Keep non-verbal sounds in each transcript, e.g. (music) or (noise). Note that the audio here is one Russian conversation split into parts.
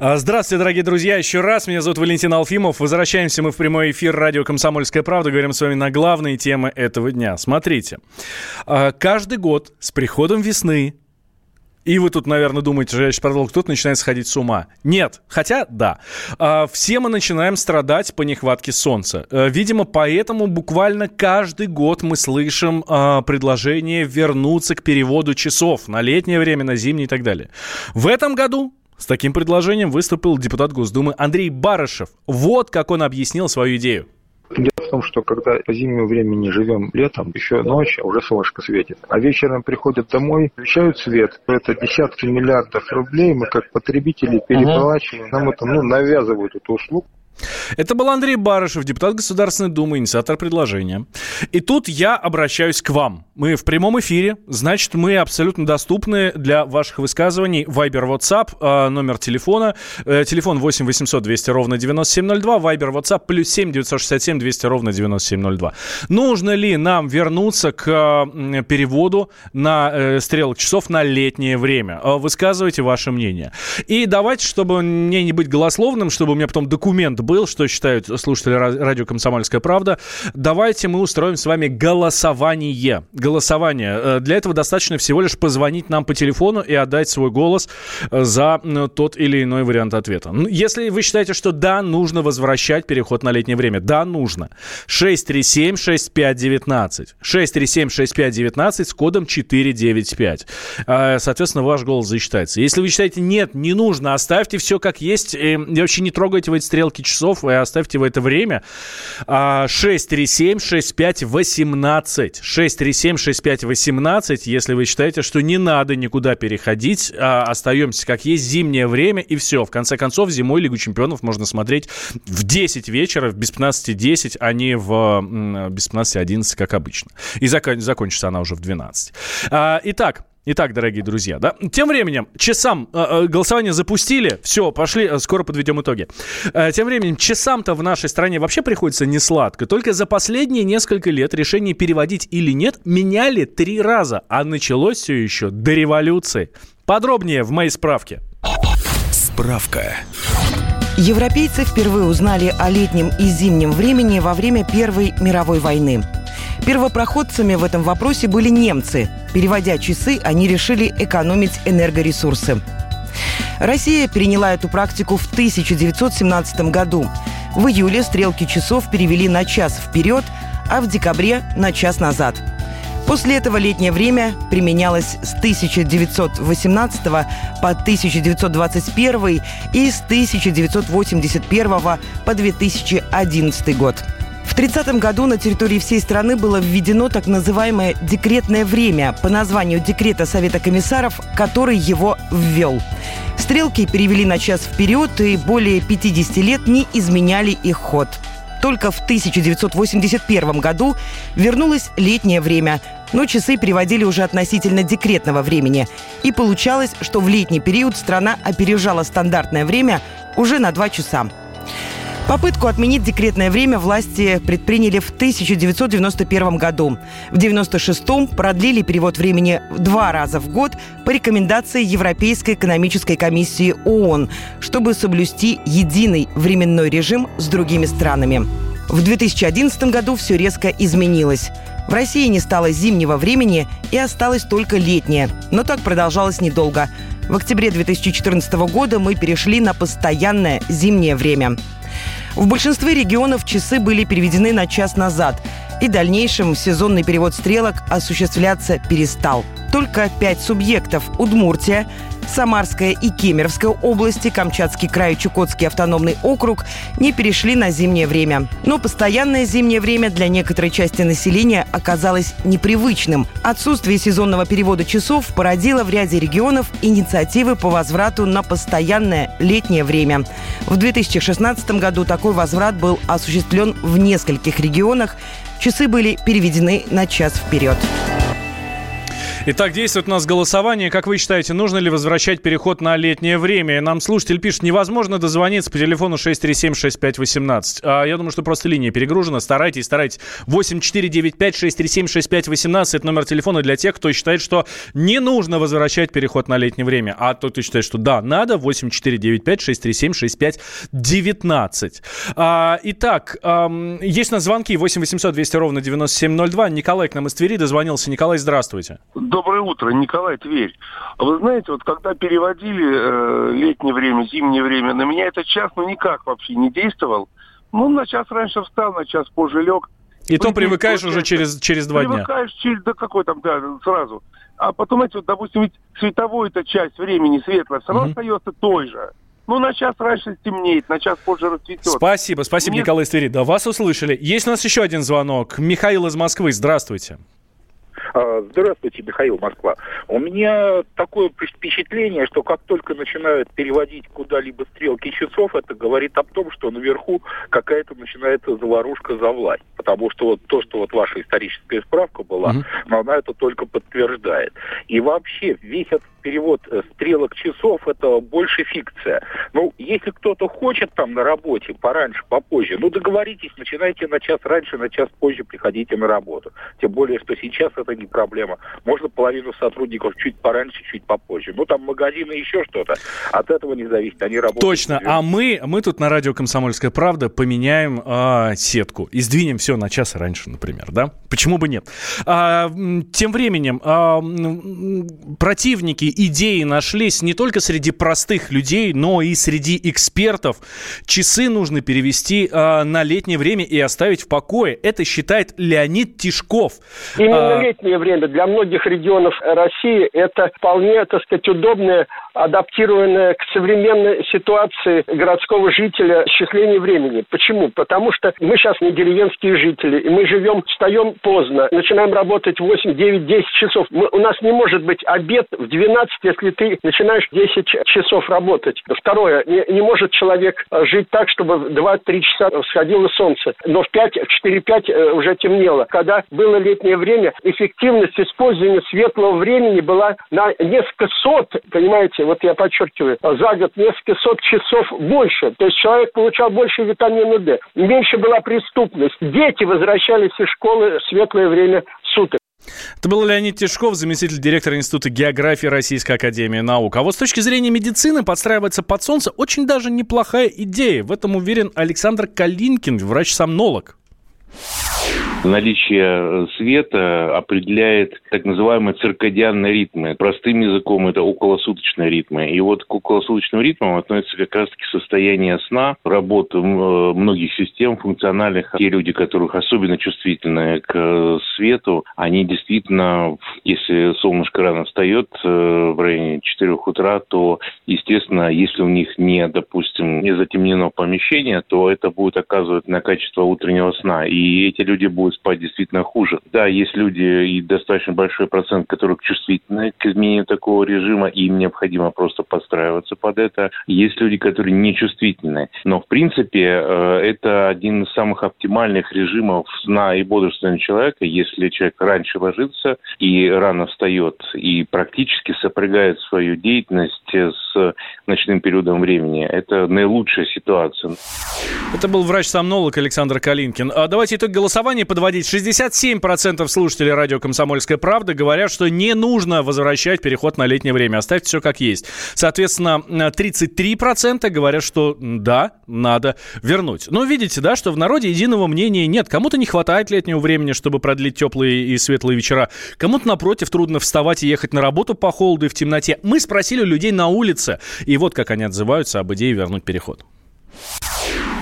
А, здравствуйте, дорогие друзья, еще раз. Меня зовут Валентин Алфимов. Возвращаемся мы в прямой эфир радио «Комсомольская правда». Говорим с вами на главные темы этого дня. Смотрите, а, каждый год с приходом весны и вы тут, наверное, думаете, что я сейчас продолжу, кто-то начинает сходить с ума. Нет. Хотя, да. А, все мы начинаем страдать по нехватке солнца. Э, видимо, поэтому буквально каждый год мы слышим предложение вернуться к переводу часов на летнее время, на зимнее и так далее. В этом году с таким предложением выступил депутат Госдумы Андрей Барышев. Вот как он объяснил свою идею. Дело в том, что когда по зимнему времени живем летом, еще ночь, а уже солнышко светит. А вечером приходят домой, включают свет. Это десятки миллиардов рублей мы как потребители переплачиваем. Нам это ну, навязывают эту услугу. Это был Андрей Барышев, депутат Государственной Думы, инициатор предложения. И тут я обращаюсь к вам. Мы в прямом эфире, значит, мы абсолютно доступны для ваших высказываний. Вайбер, WhatsApp, э, номер телефона, э, телефон 8 800 200 ровно 9702, Вайбер, WhatsApp, плюс 7 967 200 ровно 9702. Нужно ли нам вернуться к переводу на э, стрелок часов на летнее время? Э, высказывайте ваше мнение. И давайте, чтобы мне не быть голословным, чтобы у меня потом документ был, что считают слушатели радио «Комсомольская правда». Давайте мы устроим с вами голосование. Голосование. Э, для этого достаточно всего лишь позвонить нам по телефону и отдать свой голос э, за тот или иной вариант ответа. Если вы считаете, что да, нужно возвращать переход на летнее время. Да, нужно. 637-6519. 637-6519 с кодом 495. Э, соответственно, ваш голос засчитается. Если вы считаете, нет, не нужно, оставьте все как есть и вообще не трогайте в эти стрелки часов, и оставьте в это время. 637-6518. 637-6518, если вы считаете, что не надо никуда переходить, а остаемся как есть, зимнее время и все. В конце концов, зимой Лигу чемпионов можно смотреть в 10 вечера, в без 15-10, а не в без 15-11, как обычно. И закон, закончится она уже в 12. А, итак, Итак, дорогие друзья, да, тем временем часам э, э голосование запустили, все, пошли, э, скоро подведем итоги. Э, тем временем часам-то в нашей стране вообще приходится не сладко. Только за последние несколько лет решение переводить или нет меняли три раза, а началось все еще до революции. Подробнее в моей справке. Справка. Европейцы впервые узнали о летнем и зимнем времени во время Первой мировой войны. Первопроходцами в этом вопросе были немцы. Переводя часы, они решили экономить энергоресурсы. Россия переняла эту практику в 1917 году. В июле стрелки часов перевели на час вперед, а в декабре – на час назад. После этого летнее время применялось с 1918 по 1921 и с 1981 по 2011 год. В 30 году на территории всей страны было введено так называемое декретное время по названию декрета Совета комиссаров, который его ввел. Стрелки перевели на час вперед и более 50 лет не изменяли их ход. Только в 1981 году вернулось летнее время, но часы переводили уже относительно декретного времени. И получалось, что в летний период страна опережала стандартное время уже на два часа. Попытку отменить декретное время власти предприняли в 1991 году. В 1996-м продлили перевод времени два раза в год по рекомендации Европейской экономической комиссии ООН, чтобы соблюсти единый временной режим с другими странами. В 2011 году все резко изменилось. В России не стало зимнего времени и осталось только летнее. Но так продолжалось недолго. В октябре 2014 года мы перешли на постоянное зимнее время. В большинстве регионов часы были переведены на час назад, и в дальнейшем сезонный перевод стрелок осуществляться перестал. Только пять субъектов – Удмуртия, Самарская и Кемеровская области, Камчатский край и Чукотский автономный округ не перешли на зимнее время. Но постоянное зимнее время для некоторой части населения оказалось непривычным. Отсутствие сезонного перевода часов породило в ряде регионов инициативы по возврату на постоянное летнее время. В 2016 году такой возврат был осуществлен в нескольких регионах. Часы были переведены на час вперед. Итак, действует у нас голосование. Как вы считаете, нужно ли возвращать переход на летнее время? Нам слушатель пишет, невозможно дозвониться по телефону 637-6518. А я думаю, что просто линия перегружена. Старайтесь, старайтесь. 8495-637-6518 это номер телефона для тех, кто считает, что не нужно возвращать переход на летнее время. А тот, кто считает, что да, надо, 8495-637-6519. А, итак, эм, есть у нас звонки 8 800 200 ровно 9702. Николай к нам из Твери дозвонился. Николай, здравствуйте. Доброе утро, Николай Тверь. Вы знаете, вот когда переводили э, летнее время, зимнее время, на меня этот час ну никак вообще не действовал. Ну, на час раньше встал, на час позже лег. И то привыкаешь уже через, через два дня. Привыкаешь через, да какой там, да, сразу. А потом, знаете, вот, допустим, ведь световой эта часть времени светлая все равно mm остается той же. Ну, на час раньше стемнеет, на час позже расцветет. Спасибо, спасибо, Мне... Николай Стверид. Да, вас услышали. Есть у нас еще один звонок. Михаил из Москвы, здравствуйте. А, здравствуйте, Михаил Москва. У меня такое впечатление, что как только начинают переводить куда-либо стрелки часов, это говорит о том, что наверху какая-то начинается заварушка за власть. Потому что вот то, что вот ваша историческая справка была, mm-hmm. но она это только подтверждает. И вообще весь этот перевод э, стрелок часов это больше фикция. Ну, если кто-то хочет там на работе пораньше, попозже, ну договоритесь, начинайте на час раньше, на час позже приходите на работу. Тем более, что сейчас это не проблема. Можно половину сотрудников чуть пораньше, чуть попозже. Ну, там магазины, еще что-то. От этого не зависит. Они работают. Точно. А мы, мы тут на радио «Комсомольская правда» поменяем э, сетку и сдвинем все на час раньше, например, да? Почему бы нет? А, тем временем а, противники идеи нашлись не только среди простых людей, но и среди экспертов. Часы нужно перевести а, на летнее время и оставить в покое. Это считает Леонид Тишков. Именно а... летнее время. Для многих регионов России это вполне, так сказать, удобное адаптированное к современной ситуации городского жителя счисление времени. Почему? Потому что мы сейчас не деревенские жители, и мы живем, встаем поздно, начинаем работать 8, 9, 10 часов. Мы, у нас не может быть обед в 12, если ты начинаешь 10 часов работать. Второе, не, не может человек жить так, чтобы в 2-3 часа всходило солнце, но в 5, в 4-5 э, уже темнело. Когда было летнее время, эффективность использования светлого времени была на несколько сот, понимаете, вот я подчеркиваю, за год несколько сот часов больше. То есть человек получал больше витамина D. Меньше была преступность. Дети возвращались из школы в светлое время суток. Это был Леонид Тишков, заместитель директора Института географии Российской Академии Наук. А вот с точки зрения медицины подстраиваться под солнце очень даже неплохая идея. В этом уверен Александр Калинкин, врач-сомнолог. Наличие э, света определяет так называемые циркадианные ритмы. Простым языком это околосуточные ритмы. И вот к околосуточным ритмам относится как раз-таки состояние сна, работа э, многих систем функциональных. Те люди, которых особенно чувствительны к э, свету, они действительно, если солнышко рано встает в районе 4 утра, то, естественно, если у них не, допустим, не затемнено помещение, то это будет оказывать на качество утреннего сна. И эти люди будут будут спать действительно хуже. Да, есть люди и достаточно большой процент, которых чувствительны к изменению такого режима, и им необходимо просто подстраиваться под это. Есть люди, которые нечувствительны. Но, в принципе, э, это один из самых оптимальных режимов сна и бодрствования человека, если человек раньше ложится и рано встает, и практически сопрягает свою деятельность с ночным периодом времени. Это наилучшая ситуация. Это был врач-сомнолог Александр Калинкин. А давайте итог голосования подводить. 67% слушателей радио «Комсомольская правда» говорят, что не нужно возвращать переход на летнее время. Оставьте все как есть. Соответственно, 33% говорят, что да, надо вернуть. Но видите, да, что в народе единого мнения нет. Кому-то не хватает летнего времени, чтобы продлить теплые и светлые вечера. Кому-то, напротив, трудно вставать и ехать на работу по холоду и в темноте. Мы спросили у людей на улице. И вот как они отзываются об идее вернуть переход.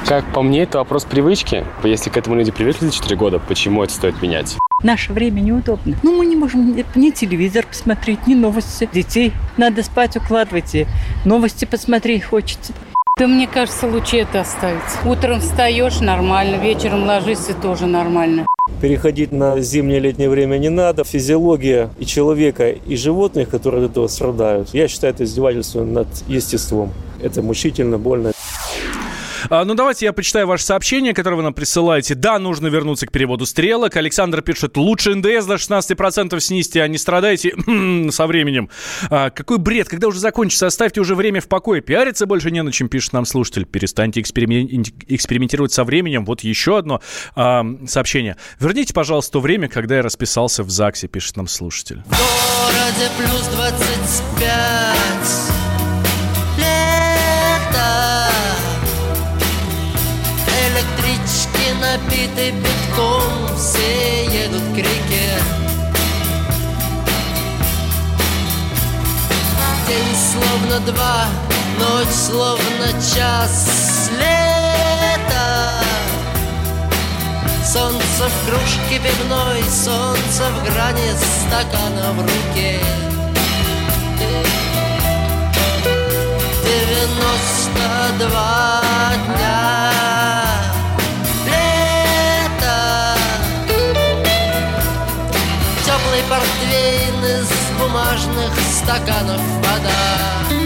Как по мне, это вопрос привычки. Если к этому люди привыкли за 4 года, почему это стоит менять? Наше время неудобно. Ну, мы не можем ни телевизор посмотреть, ни новости. Детей надо спать укладывать, и новости посмотреть хочется. Да мне кажется, лучше это оставить. Утром встаешь нормально, вечером ложишься тоже нормально. Переходить на зимнее летнее время не надо. Физиология и человека, и животных, которые от этого страдают, я считаю это издевательством над естеством. Это мучительно, больно. А, ну, давайте я почитаю ваше сообщение, которое вы нам присылаете. Да, нужно вернуться к переводу стрелок. Александр пишет, лучше НДС до 16% снизьте, а не страдайте (clears throat) со временем. А, какой бред, когда уже закончится, оставьте уже время в покое. Пиариться больше не на чем, пишет нам слушатель. Перестаньте экспериментировать со временем. Вот еще одно а, сообщение. Верните, пожалуйста, то время, когда я расписался в ЗАГСе, пишет нам слушатель. В городе плюс 25 Электрички набиты битком Все едут к реке. День словно два, ночь словно час. Лето. Солнце в кружке пивной, солнце в грани стакана в руке. Девяносто два дня бумажных стаканов вода